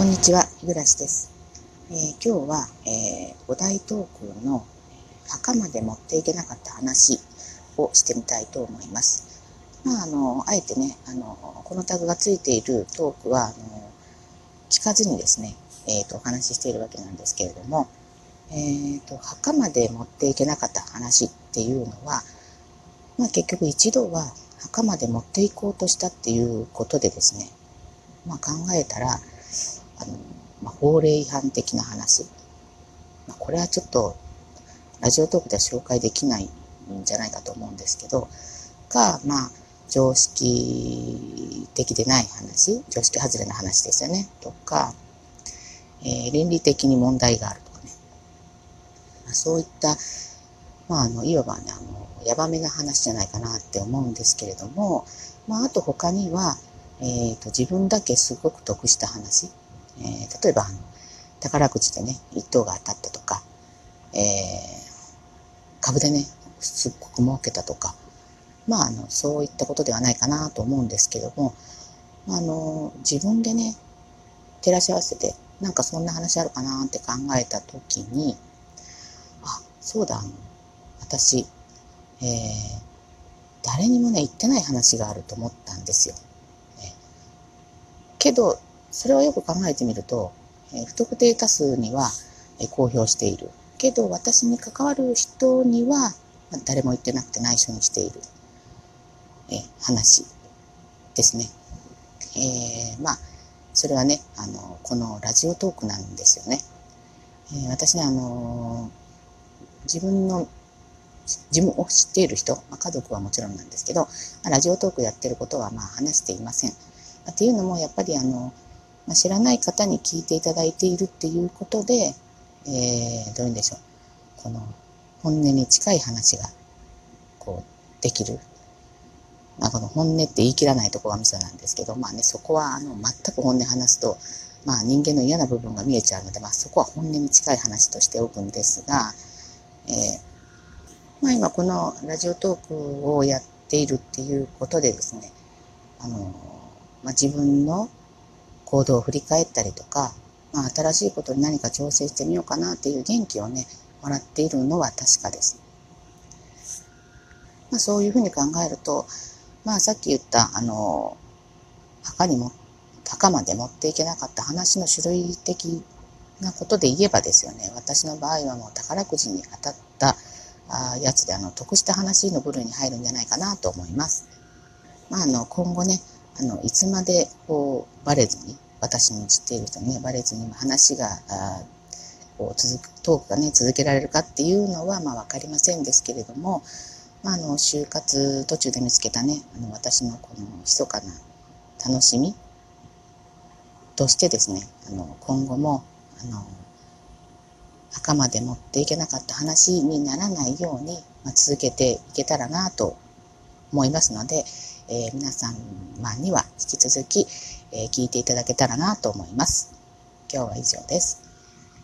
こんにちは、日暮です。えー、今日は、えー、お題トークの墓まで持っていけなかった話をしてみたいと思います。まあ、あの、あえてね、あの、このタグがついているトークは、あの、聞かずにですね、えっ、ー、と、お話ししているわけなんですけれども、えっ、と、墓まで持っていけなかった話っていうのは、まあ、結局一度は墓まで持っていこうとしたっていうことでですね、まあ、考えたら、あの、まあ、法令違反的な話。まあ、これはちょっと、ラジオトークでは紹介できないんじゃないかと思うんですけど、が、まあ、常識的でない話、常識外れな話ですよね、とか、えー、倫理的に問題があるとかね。まあ、そういった、まあ、あの、いわばね、あの、やばめな話じゃないかなって思うんですけれども、まあ、あと他には、えっ、ー、と、自分だけすごく得した話、えー、例えば、宝くじでね、一等が当たったとか、えー、株でね、すっごく儲けたとか、まあ、あの、そういったことではないかなと思うんですけども、あの、自分でね、照らし合わせて、なんかそんな話あるかなって考えたときに、あ、そうだ、あの、私、えー、誰にもね、言ってない話があると思ったんですよ。えけど、それはよく考えてみると、え不特定多数には、え公表している。けど、私に関わる人には、ま誰も言ってなくて内緒にしている、え話ですね。えー、まあ、それはね、あの、このラジオトークなんですよね。えー、私ね、あの自分の自分を知っている人、まあ、家族はもちろんなんですけど、ラジオトークやってることはまあ話していません。っていうのも、やっぱりあの、まあ、知らない方に聞いていただいているっていうことで、えー、どういうんでしょう。この本音に近い話が、こう、できる。まあ、この本音って言い切らないとこがミソなんですけど、まあね、そこは、あの、全く本音話すと、まあ人間の嫌な部分が見えちゃうので、まあそこは本音に近い話としておくんですが、えー、まあ今このラジオトークをやっているっていうことでですね、あの、まあ自分の行動を振り返ったりとか、まあ、新しいことに何か挑戦してみようかなっていう元気をね、もらっているのは確かです。まあ、そういうふうに考えると、まあ、さっき言った、あの、墓にも、墓まで持っていけなかった話の種類的なことで言えばですよね、私の場合はもう宝くじに当たったあやつで、あの、得した話の部類に入るんじゃないかなと思います。まあ、あの、今後ね、あの、いつまで、こう、バレずに、私に知っている人にね、バレずに話が、あこう続く、トークがね、続けられるかっていうのは、まあ、わかりませんですけれども、まあ、あの、就活途中で見つけたね、あの、私のこの、密かな楽しみとしてですね、あの、今後も、あの、墓まで持っていけなかった話にならないように、まあ、続けていけたらなと思いますので、えー、皆様には引き続き、えー、聞いていただけたらなと思います。今日は以上です。